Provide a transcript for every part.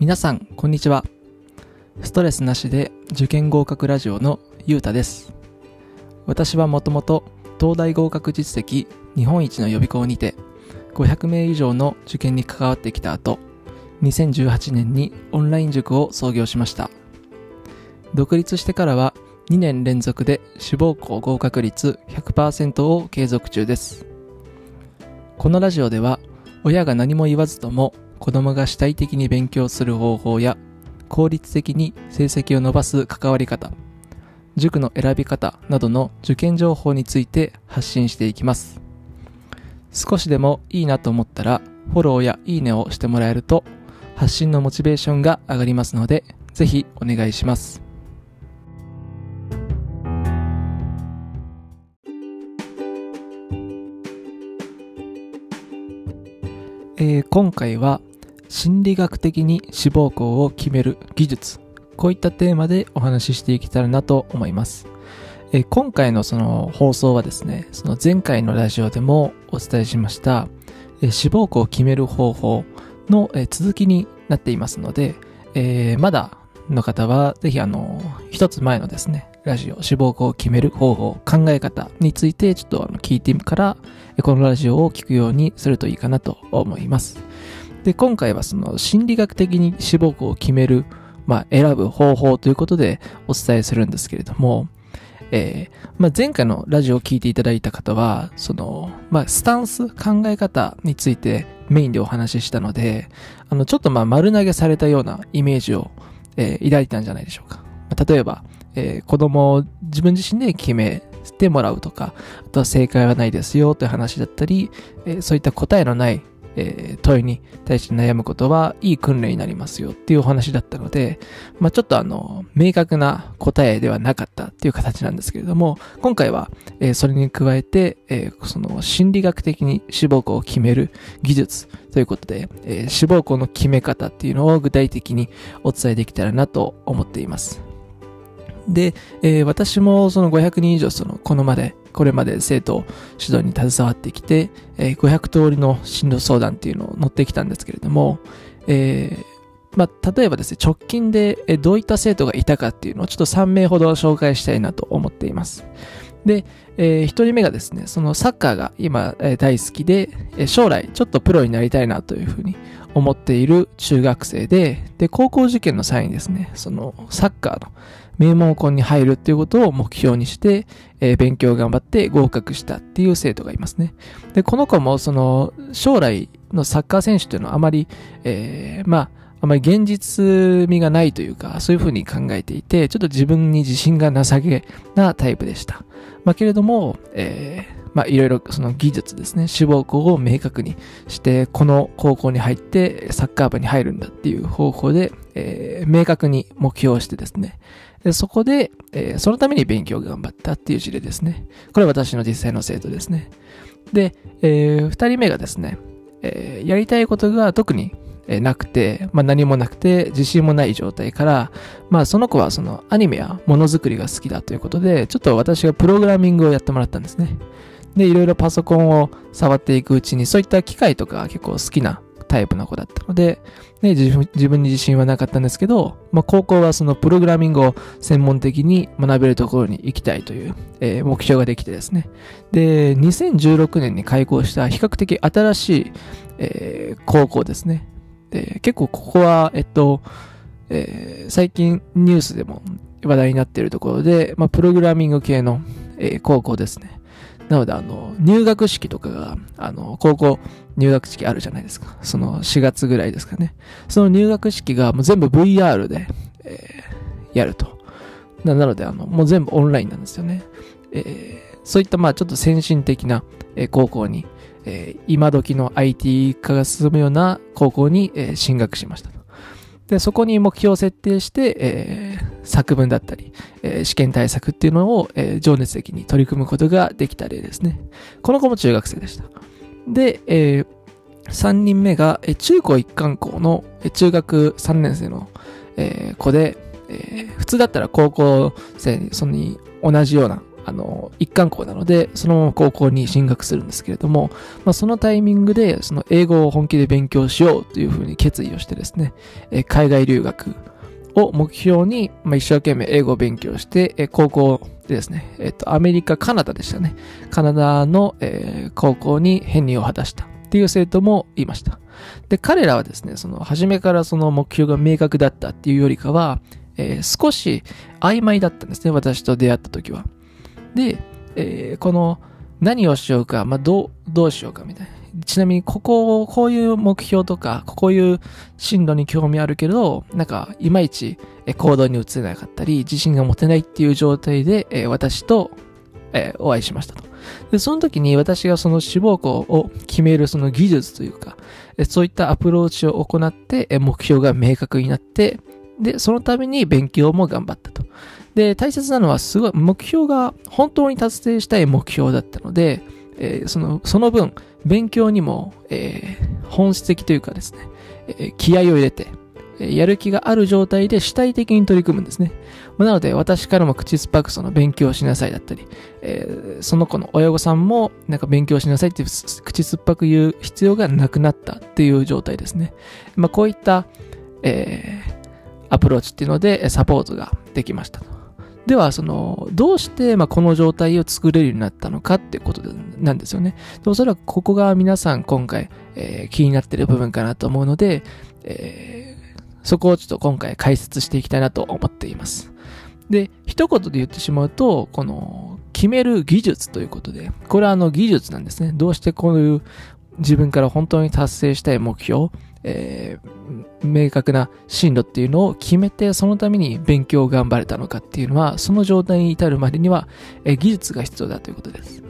皆さん、こんにちは。ストレスなしで受験合格ラジオのゆうたです。私はもともと東大合格実績日本一の予備校にて500名以上の受験に関わってきた後、2018年にオンライン塾を創業しました。独立してからは2年連続で志望校合格率100%を継続中です。このラジオでは親が何も言わずとも子供が主体的に勉強する方法や効率的に成績を伸ばす関わり方、塾の選び方などの受験情報について発信していきます。少しでもいいなと思ったらフォローやいいねをしてもらえると発信のモチベーションが上がりますのでぜひお願いします。えー今回は心理学的に志望校を決める技術。こういったテーマでお話ししていけたらなと思います、えー今回のその放送はですねその前回のラジオでもお伝えしました、えー志望校を決める方法の、えー続きになっていますので、えーまだの方はぜひあの一つ前のですねラジオ志望校を決める方法考え方についてちょっとあの聞いてからこのラジオを聞くようにするといいかなと思います。で、今回はその心理学的に志望校を決める、まあ、選ぶ方法ということでお伝えするんですけれども、えーまあ、前回のラジオを聞いていただいた方は、その、まあ、スタンス、考え方についてメインでお話ししたので、あの、ちょっとまあ、丸投げされたようなイメージを、えー抱いたんじゃないでしょうか。まあ例えば、えー子供を自分自身で決めてもらうとか、あとは正解はないですよという話だったり、えーそういった答えのないえー問いに対して悩むことはいい訓練になりますよっていうお話だったので、まあ、ちょっとあの、明確な答えではなかったっていう形なんですけれども、今回は、えーそれに加えて、えーその心理学的に志望校を決める技術ということで、えー志望校の決め方っていうのを具体的にお伝えできたらなと思っています。で、えー私もその500人以上その、このまで、これまで生徒指導に携わってきて、えー500通りの進路相談っていうのを乗ってきたんですけれども、えーまあ、例えばですね、直近でどういった生徒がいたかっていうのをちょっと3名ほど紹介したいなと思っています。で、え1人目がですね、そのサッカーが今、えー大好きで、えー将来ちょっとプロになりたいなというふうに思っている中学生で、で、高校受験の際にですね、そのサッカーの名門校に入るっていうことを目標にして、えー勉強頑張って合格したっていう生徒がいますね。で、この子もその将来のサッカー選手っていうのはあまり、えーまあ、あまり現実味がないというか、そういうふうに考えていて、ちょっと自分に自信がなさげなタイプでした。まあ、けれども、えーまあ、いろいろその技術ですね、志望校を明確にして、この高校に入ってサッカー部に入るんだっていう方法で、えー明確に目標をしてですね、でそこで、えーそのために勉強を頑張ったっていう事例ですね。これ私の実際の生徒ですね。で、えー二人目がですね、えーやりたいことが特になくて、まあ何もなくて自信もない状態から、まあその子はそのアニメやものづくりが好きだということで、ちょっと私がプログラミングをやってもらったんですね。で、いろいろパソコンを触っていくうちに、そういった機械とか結構好きなタイプの子だったので、ね、自分自分に自信はなかったんですけど、まあ高校はそのプログラミングを専門的に学べるところに行きたいという、えー目標ができてですね。で、2016年に開校した比較的新しい、えー高校ですね。で、結構ここは、えっと、えー最近ニュースでも話題になっているところで、まあ、プログラミング系の、えー高校ですね。なので、あの、入学式とかが、あの、高校入学式あるじゃないですか。その4月ぐらいですかね。その入学式がもう全部 VR で、えーやると。なので、あの、もう全部オンラインなんですよね。えーそういった、まあちょっと先進的な、えー高校に、えー今時の IT 化が進むような高校に、えー進学しましたと。で、そこに目標を設定して、えー作文だったり、えー試験対策っていうのを、えー情熱的に取り組むことができた例ですね。この子も中学生でした。で、え3人目が、え中高一貫校の、え中学3年生の、え子で、え普通だったら高校生にそのに同じようなあの、一貫校なので、そのまま高校に進学するんですけれども、まあ、そのタイミングで、その英語を本気で勉強しようというふうに決意をしてですね、え海外留学を目標に、まあ、一生懸命英語を勉強して、え高校でですね、えっ、と、アメリカ、カナダでしたね。カナダの、えー、高校に編入を果たしたっていう生徒もいました。で、彼らはですね、その、初めからその目標が明確だったっていうよりかは、えー、少し曖昧だったんですね、私と出会った時は。で、えー、この、何をしようか、まあ、どう、どうしようかみたいな。ちなみに、ここを、こういう目標とか、こういう進路に興味あるけど、なんか、いまいち行動に移せなかったり、自信が持てないっていう状態で、え私と、えお会いしましたと。で、その時に私がその志望校を決めるその技術というか、そういったアプローチを行って、目標が明確になって、で、そのために勉強も頑張ったと。で、大切なのはすごい目標が本当に達成したい目標だったので、えー、その、その分、勉強にも、えー、本質的というかですね、えー、気合を入れて、えやる気がある状態で主体的に取り組むんですね。まなので、私からも口酸っぱくその勉強しなさいだったり、えその子の親御さんもなんか勉強しなさいって口酸っぱく言う必要がなくなったっていう状態ですね。まあ、こういった、えアプローチっていうのでサポートができましたと。では、その、どうして、まこの状態を作れるようになったのかってことなんですよね。でおそらくここが皆さん今回、えー、気になってる部分かなと思うので、えー、そこをちょっと今回解説していきたいなと思っています。で、一言で言ってしまうと、この、決める技術ということで、これはあの技術なんですね。どうしてこういう自分から本当に達成したい目標、えー、明確な進路っていうのを決めて、そのために勉強を頑張れたのかっていうのは、その状態に至るまでには、え、技術が必要だということです。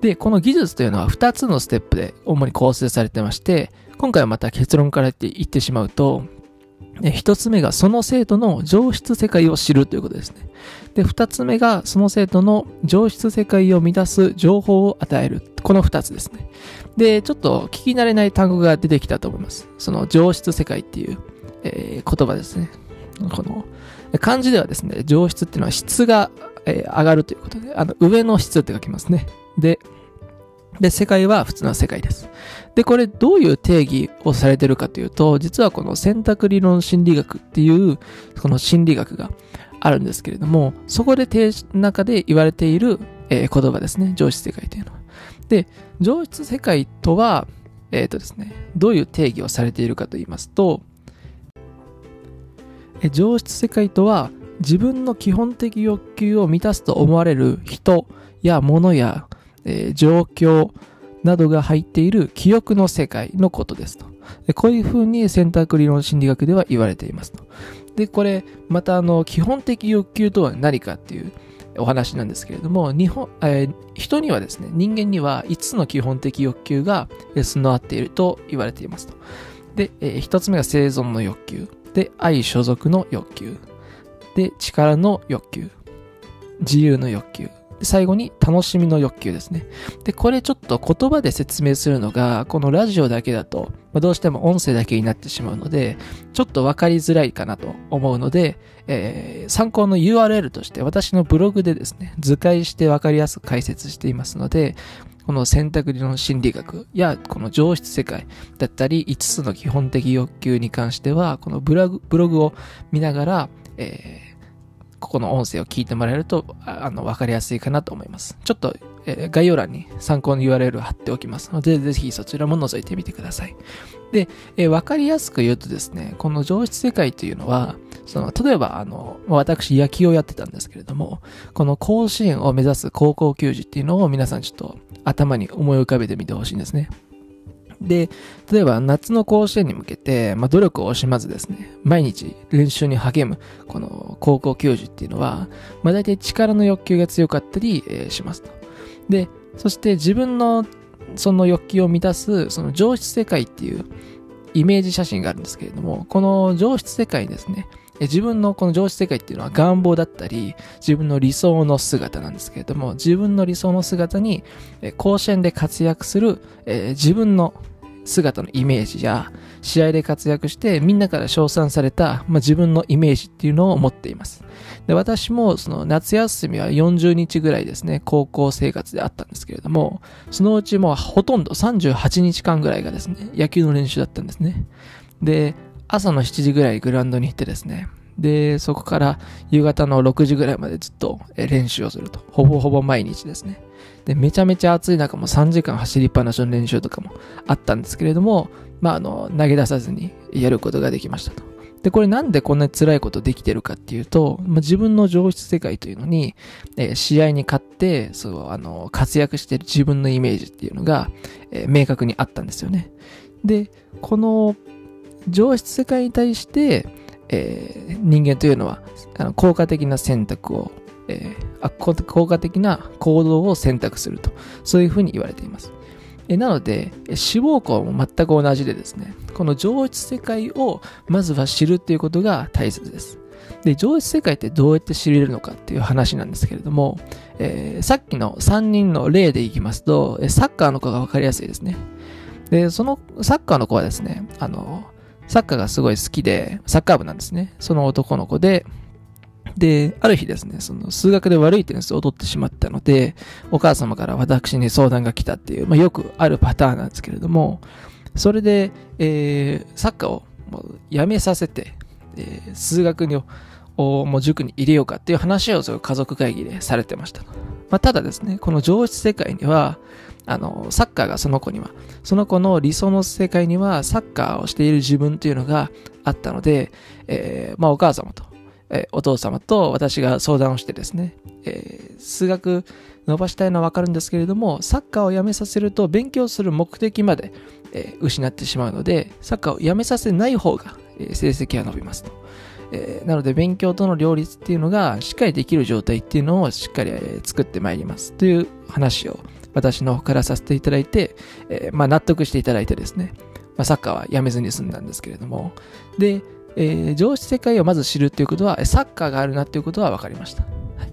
で、この技術というのは2つのステップで主に構成されてまして、今回はまた結論から言って言ってしまうと、一つ目がその生徒の上質世界を知るということですね。で、二つ目がその生徒の上質世界を満たす情報を与える。この二つですね。で、ちょっと聞き慣れない単語が出てきたと思います。その上質世界っていう、えー、言葉ですね。この、漢字ではですね、上質っていうのは質が、えー、上がるということで、あの、上の質って書きますね。で、で、世界は普通の世界です。で、これどういう定義をされてるかというと、実はこの選択理論心理学っていう、この心理学があるんですけれども、そこで中で言われている、えー、言葉ですね。上質世界というのは。で、上質世界とは、えっ、ー、とですね、どういう定義をされているかと言いますと、え上質世界とは、自分の基本的欲求を満たすと思われる人や物や、えー、状況、などが入っている記憶の世界のことですと。こういうふうに選択理論心理学では言われていますと。で、これ、またあの、基本的欲求とは何かっていうお話なんですけれども、日本、えー、人にはですね、人間には5つの基本的欲求が備わっていると言われていますと。で、えー、1つ目が生存の欲求。で、愛所属の欲求。で、力の欲求。自由の欲求。で最後に楽しみの欲求ですね。で、これちょっと言葉で説明するのが、このラジオだけだと、まあ、どうしても音声だけになってしまうので、ちょっとわかりづらいかなと思うので、えー、参考の URL として私のブログでですね、図解してわかりやすく解説していますので、この選択理論心理学やこの上質世界だったり5つの基本的欲求に関しては、このブログを見ながら、えーここの音声を聞いてもらえると、あの、わかりやすいかなと思います。ちょっと、えー、概要欄に参考の URL を貼っておきますので、ぜひそちらも覗いてみてください。で、えー、わかりやすく言うとですね、この上質世界というのは、その、例えば、あの、私、野球をやってたんですけれども、この甲子園を目指す高校球児っていうのを皆さんちょっと頭に思い浮かべてみてほしいんですね。で、例えば夏の甲子園に向けて、まあ、努力を惜しまずですね、毎日練習に励む、この高校球児っていうのは、まあ、大体力の欲求が強かったり、え、しますと。で、そして自分のその欲求を満たす、その上質世界っていうイメージ写真があるんですけれども、この上質世界にですね、自分のこの上質世界っていうのは願望だったり、自分の理想の姿なんですけれども、自分の理想の姿に、甲子園で活躍する、自分の姿のイメージや、試合で活躍してみんなから称賛された、まあ、自分のイメージっていうのを持っています。で、私もその夏休みは40日ぐらいですね、高校生活であったんですけれども、そのうちもうほとんど38日間ぐらいがですね、野球の練習だったんですね。で、朝の7時ぐらいグラウンドに行ってですね、で、そこから夕方の6時ぐらいまでずっと練習をすると。ほぼほぼ毎日ですね。で、めちゃめちゃ暑い中も3時間走りっぱなしの練習とかもあったんですけれども、まあ、あの、投げ出さずにやることができましたと。で、これなんでこんなに辛いことできてるかっていうと、まあ、自分の上質世界というのに、えー、試合に勝って、そう、あの、活躍してる自分のイメージっていうのが、えー、明確にあったんですよね。で、この上質世界に対して、えー、人間というのはあの効果的な選択を、えー、効果的な行動を選択するとそういうふうに言われています。えなので、死亡校も全く同じでですね、この上質世界をまずは知るっていうことが大切です。で、上質世界ってどうやって知れるのかっていう話なんですけれども、えー、さっきの3人の例でいきますと、サッカーの子が分かりやすいですね。で、そのサッカーの子はですね、あの、サッカーがすごい好きで、サッカー部なんですね。その男の子で、で、ある日ですね、その数学で悪い点数を取ってしまったので、お母様から私に相談が来たっていう、まあ、よくあるパターンなんですけれども、それで、えー、サッカーをもうやめさせて、えー、数学にをもう塾に入れようかっていう話をそ家族会議でされてました。まあ、ただですね、この上質世界には、あの、サッカーがその子には、その子の理想の世界にはサッカーをしている自分というのがあったので、えー、まあお母様と、えー、お父様と私が相談をしてですね、えー、数学伸ばしたいのはわかるんですけれども、サッカーをやめさせると勉強する目的まで、え失ってしまうので、サッカーをやめさせない方が、え成績が伸びますと。えー、なので勉強との両立っていうのがしっかりできる状態っていうのをしっかり、え作ってまいりますという話を私の方からさせていただいて、えー、まあ、納得していただいてですね、まあ、サッカーはやめずに済んだんですけれども、で、えー、上質世界をまず知るっていうことは、サッカーがあるなっていうことは分かりました。はい、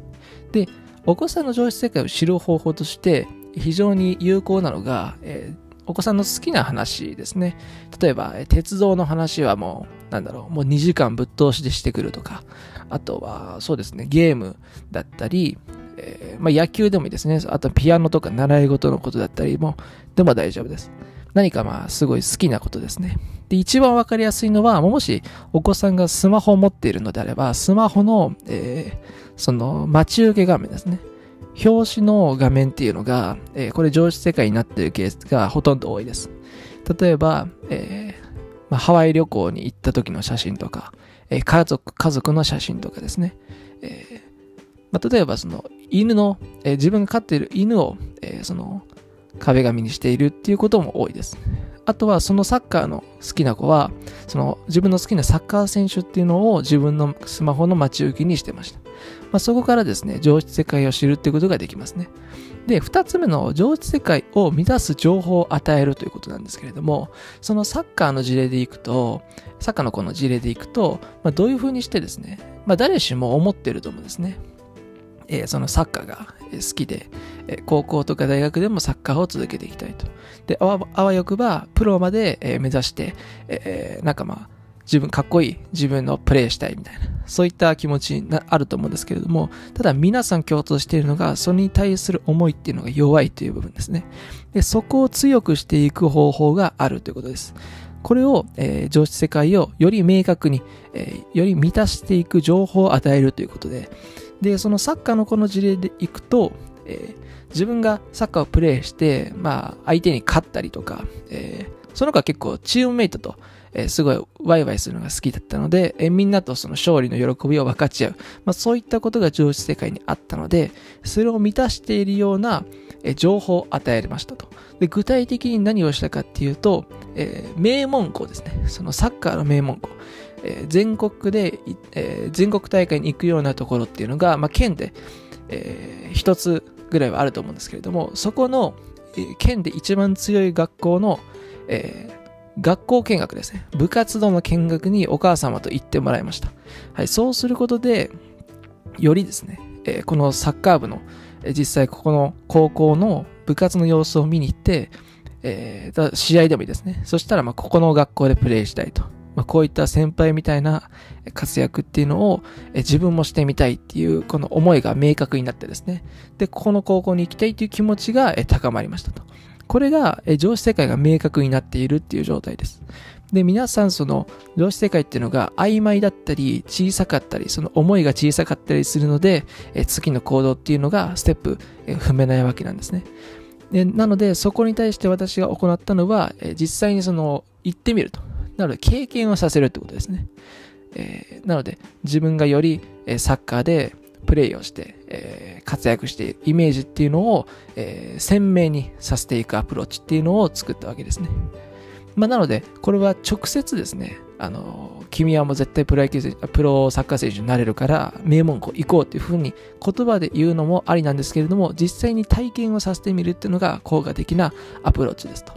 で、お子さんの上質世界を知る方法として、非常に有効なのが、えー、お子さんの好きな話ですね。例えば、鉄道の話はもう、なんだろう、もう2時間ぶっ通しでしてくるとか、あとは、そうですね、ゲームだったり、えー、まあ、野球でもいいですね。あとピアノとか習い事のことだったりも、でも大丈夫です。何かまあ、すごい好きなことですね。で、一番わかりやすいのは、もしお子さんがスマホを持っているのであれば、スマホの、えー、その、待ち受け画面ですね。表紙の画面っていうのが、えー、これ上質世界になっているケースがほとんど多いです。例えば、えーまあ、ハワイ旅行に行った時の写真とか、え、家族、家族の写真とかですね。えまあ、例えばその犬の、えー、自分が飼っている犬を、えー、その壁紙にしているっていうことも多いです。あとはそのサッカーの好きな子は、その自分の好きなサッカー選手っていうのを自分のスマホの待ち受けにしてました。まあ、そこからですね、上質世界を知るっていうことができますね。で、二つ目の上質世界を満たす情報を与えるということなんですけれども、そのサッカーの事例でいくと、サッカーの子の事例でいくと、まあ、どういうふうにしてですね、まあ、誰しも思ってると思うんですね。えー、そのサッカーが好きで、えー、高校とか大学でもサッカーを続けていきたいと。で、あわあわよくば、プロまで、えー、目指して、えー、なんかまあ、自分かっこいい自分のプレイしたいみたいな、そういった気持ちがあると思うんですけれども、ただ皆さん共通しているのが、それに対する思いっていうのが弱いという部分ですね。で、そこを強くしていく方法があるということです。これを、えー、上質世界をより明確に、えー、より満たしていく情報を与えるということで、で、そのサッカーのこの事例でいくと、えー、自分がサッカーをプレイして、まあ、相手に勝ったりとか、えー、その子は結構チームメイトと、えー、すごいワイワイするのが好きだったので、えー、みんなとその勝利の喜びを分かち合う。まあ、そういったことが上質世界にあったので、それを満たしているような、えー、情報を与えられましたと。で、具体的に何をしたかっていうと、えー、名門校ですね。そのサッカーの名門校。えー、全国で、えー、全国大会に行くようなところっていうのが、まあ、県で、えー、一つぐらいはあると思うんですけれども、そこの、えー、県で一番強い学校の、えー、学校見学ですね。部活動の見学にお母様と行ってもらいました。はい、そうすることで、よりですね、えー、このサッカー部の、えー、実際ここの高校の部活の様子を見に行って、えー、試合でもいいですね。そしたら、ま、ここの学校でプレイしたいと。まあ、こういった先輩みたいな活躍っていうのを自分もしてみたいっていうこの思いが明確になってですね。で、ここの高校に行きたいっていう気持ちが高まりましたと。これが上司世界が明確になっているっていう状態です。で、皆さんその上司世界っていうのが曖昧だったり小さかったり、その思いが小さかったりするので、次の行動っていうのがステップ踏めないわけなんですね。でなので、そこに対して私が行ったのは、実際にその行ってみると。なので、経験をさせるってことですね。えー、なので、自分がより、えサッカーでプレイをして、えー、活躍しているイメージっていうのを、えー、鮮明にさせていくアプローチっていうのを作ったわけですね。まあ、なので、これは直接ですね、あの、君はもう絶対プロ野球、プロサッカー選手になれるから、名門校行こうっていうふうに言葉で言うのもありなんですけれども、実際に体験をさせてみるっていうのが効果的なアプローチですと。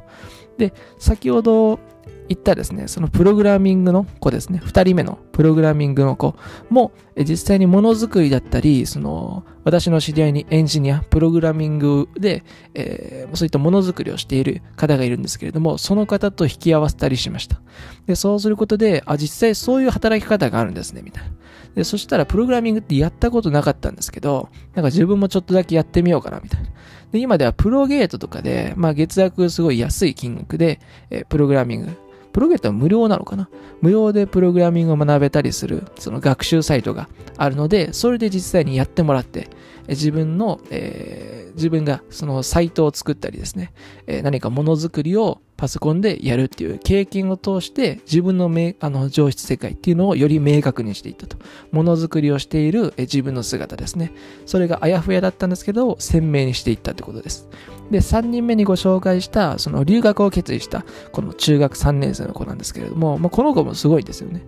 で、先ほど言ったですね、そのプログラミングの子ですね、二人目のプログラミングの子も、実際にものづくりだったり、その、私の知り合いにエンジニア、プログラミングで、えー、そういったものづくりをしている方がいるんですけれども、その方と引き合わせたりしました。で、そうすることで、あ、実際そういう働き方があるんですね、みたいな。で、そしたら、プログラミングってやったことなかったんですけど、なんか自分もちょっとだけやってみようかな、みたいな。で、今ではプロゲートとかで、まあ月額すごい安い金額で、えー、プログラミング、プロゲートは無料なのかな？無料でプログラミングを学べたりする、その学習サイトがあるので、それで実際にやってもらって、自分の、えー、自分がそのサイトを作ったりですね、えー、何かものづくりをパソコンでやるっていう経験を通して自分のあの上質世界っていうのをより明確にしていったと。ものづくりをしている自分の姿ですね。それがあやふやだったんですけど、鮮明にしていったってことです。で、3人目にご紹介した、その留学を決意した、この中学3年生の子なんですけれども、まあ、この子もすごいですよね。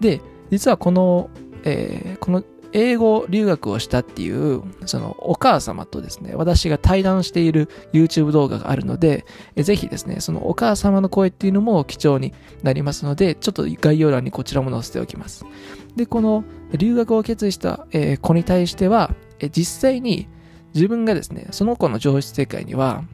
で、実はこの、えー、この英語留学をしたっていう、そのお母様とですね、私が対談している YouTube 動画があるので、ぜひですね、そのお母様の声っていうのも貴重になりますので、ちょっと概要欄にこちらも載せておきます。で、この留学を決意した、子に対しては、実際に自分がですね、その子の上質世界には、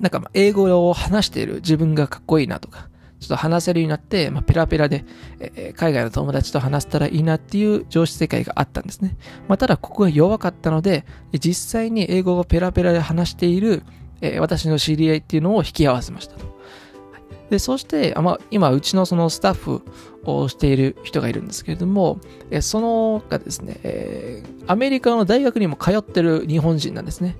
なんか英語を話している自分がかっこいいなとか、ちょっと話せるようになって、まあ、ペラペラで、えー、海外の友達と話せたらいいなっていう上司世界があったんですね。まあ、ただここが弱かったので、実際に英語をペラペラで話している、えー、私の知り合いっていうのを引き合わせましたと。で、そして、まあ、今、うちのそのスタッフをしている人がいるんですけれども、えそのがですね、えー、アメリカの大学にも通ってる日本人なんですね。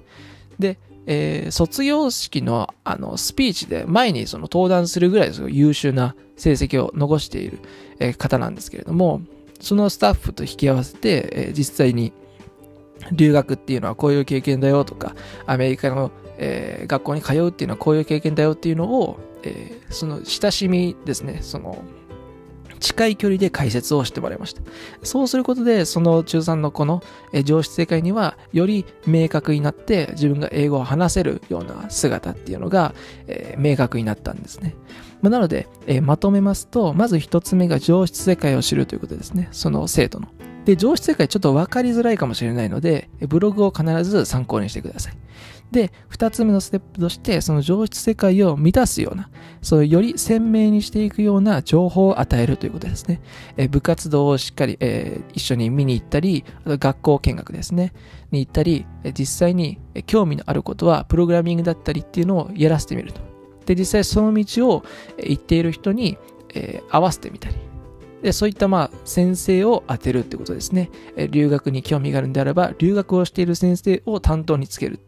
で、えー、卒業式のあのスピーチで前にその登壇するぐらいす優秀な成績を残している、えー、方なんですけれども、そのスタッフと引き合わせて、えー、実際に留学っていうのはこういう経験だよとか、アメリカの、えー、学校に通うっていうのはこういう経験だよっていうのを、えー、その親しみですね、その近い距離で解説をしてもらいました。そうすることで、その中3の子の上質世界には、より明確になって、自分が英語を話せるような姿っていうのが、えー、明確になったんですね。まあ、なので、えー、まとめますと、まず一つ目が上質世界を知るということですね。その生徒の。で、上質世界ちょっと分かりづらいかもしれないので、ブログを必ず参考にしてください。で、二つ目のステップとして、その上質世界を満たすような、そうより鮮明にしていくような情報を与えるということですね。え部活動をしっかり、えー、一緒に見に行ったり、あと学校見学ですね、に行ったり、実際に興味のあることは、プログラミングだったりっていうのをやらせてみると。で、実際その道を行っている人に、えー、合わせてみたり、でそういったまあ先生を当てるってことですね。留学に興味があるんであれば、留学をしている先生を担当につける。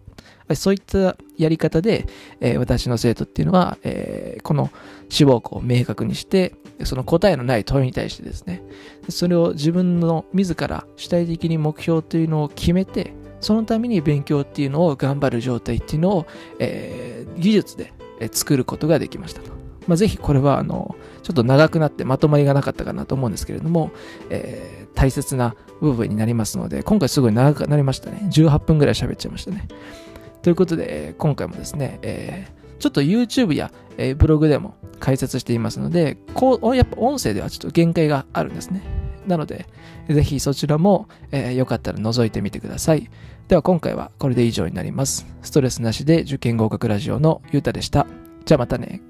ぱりそういったやり方で、えー、私の生徒っていうのは、えー、この志望校を明確にして、その答えのない問いに対してですね、それを自分の自ら主体的に目標というのを決めて、そのために勉強っていうのを頑張る状態っていうのを、えー、技術で作ることができましたと。まあ、ぜひこれはあの、ちょっと長くなってまとまりがなかったかなと思うんですけれども、えー、大切な部分になりますので、今回すごい長くなりましたね。18分ぐらい喋っちゃいましたね。ということで、今回もですね、えー、ちょっと YouTube や、えー、ブログでも解説していますので、こう、やっぱ音声ではちょっと限界があるんですね。なので、ぜひそちらも、えー、よかったら覗いてみてください。では今回はこれで以上になります。ストレスなしで受験合格ラジオのゆうたでした。じゃあまたね。